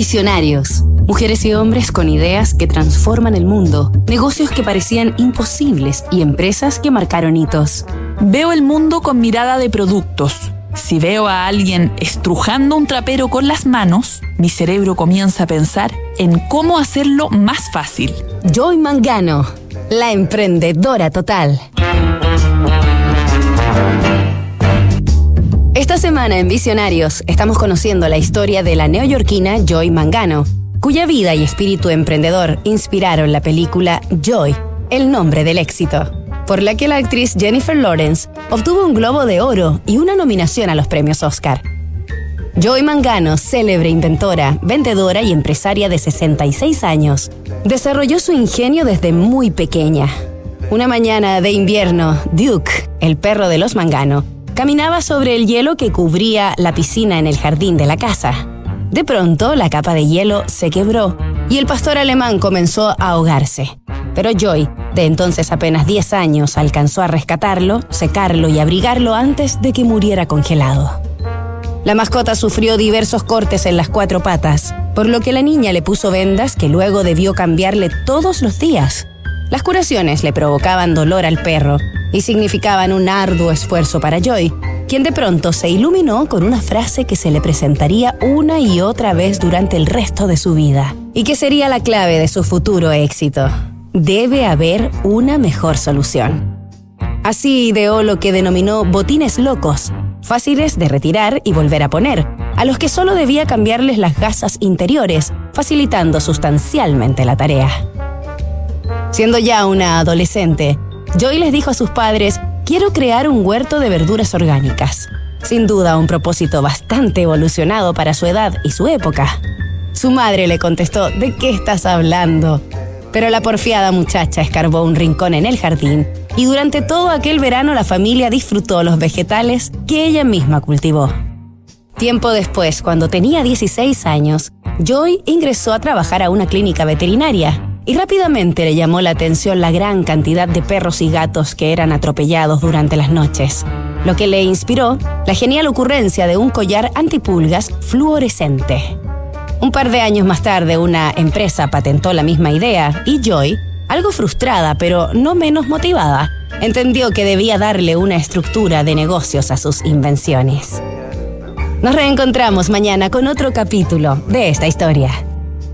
Visionarios. Mujeres y hombres con ideas que transforman el mundo, negocios que parecían imposibles y empresas que marcaron hitos. Veo el mundo con mirada de productos. Si veo a alguien estrujando un trapero con las manos, mi cerebro comienza a pensar en cómo hacerlo más fácil. Joy Mangano, la emprendedora total. Semana en Visionarios estamos conociendo la historia de la neoyorquina Joy Mangano, cuya vida y espíritu emprendedor inspiraron la película Joy, el nombre del éxito, por la que la actriz Jennifer Lawrence obtuvo un Globo de Oro y una nominación a los premios Oscar. Joy Mangano, célebre inventora, vendedora y empresaria de 66 años, desarrolló su ingenio desde muy pequeña. Una mañana de invierno, Duke, el perro de los Mangano, Caminaba sobre el hielo que cubría la piscina en el jardín de la casa. De pronto, la capa de hielo se quebró y el pastor alemán comenzó a ahogarse. Pero Joy, de entonces apenas 10 años, alcanzó a rescatarlo, secarlo y abrigarlo antes de que muriera congelado. La mascota sufrió diversos cortes en las cuatro patas, por lo que la niña le puso vendas que luego debió cambiarle todos los días. Las curaciones le provocaban dolor al perro y significaban un arduo esfuerzo para Joy, quien de pronto se iluminó con una frase que se le presentaría una y otra vez durante el resto de su vida y que sería la clave de su futuro éxito. Debe haber una mejor solución. Así ideó lo que denominó botines locos, fáciles de retirar y volver a poner, a los que solo debía cambiarles las gasas interiores, facilitando sustancialmente la tarea. Siendo ya una adolescente, Joy les dijo a sus padres, quiero crear un huerto de verduras orgánicas. Sin duda un propósito bastante evolucionado para su edad y su época. Su madre le contestó, ¿de qué estás hablando? Pero la porfiada muchacha escarbó un rincón en el jardín y durante todo aquel verano la familia disfrutó los vegetales que ella misma cultivó. Tiempo después, cuando tenía 16 años, Joy ingresó a trabajar a una clínica veterinaria y rápidamente le llamó la atención la gran cantidad de perros y gatos que eran atropellados durante las noches, lo que le inspiró la genial ocurrencia de un collar antipulgas fluorescente. Un par de años más tarde, una empresa patentó la misma idea y Joy, algo frustrada pero no menos motivada, entendió que debía darle una estructura de negocios a sus invenciones. Nos reencontramos mañana con otro capítulo de esta historia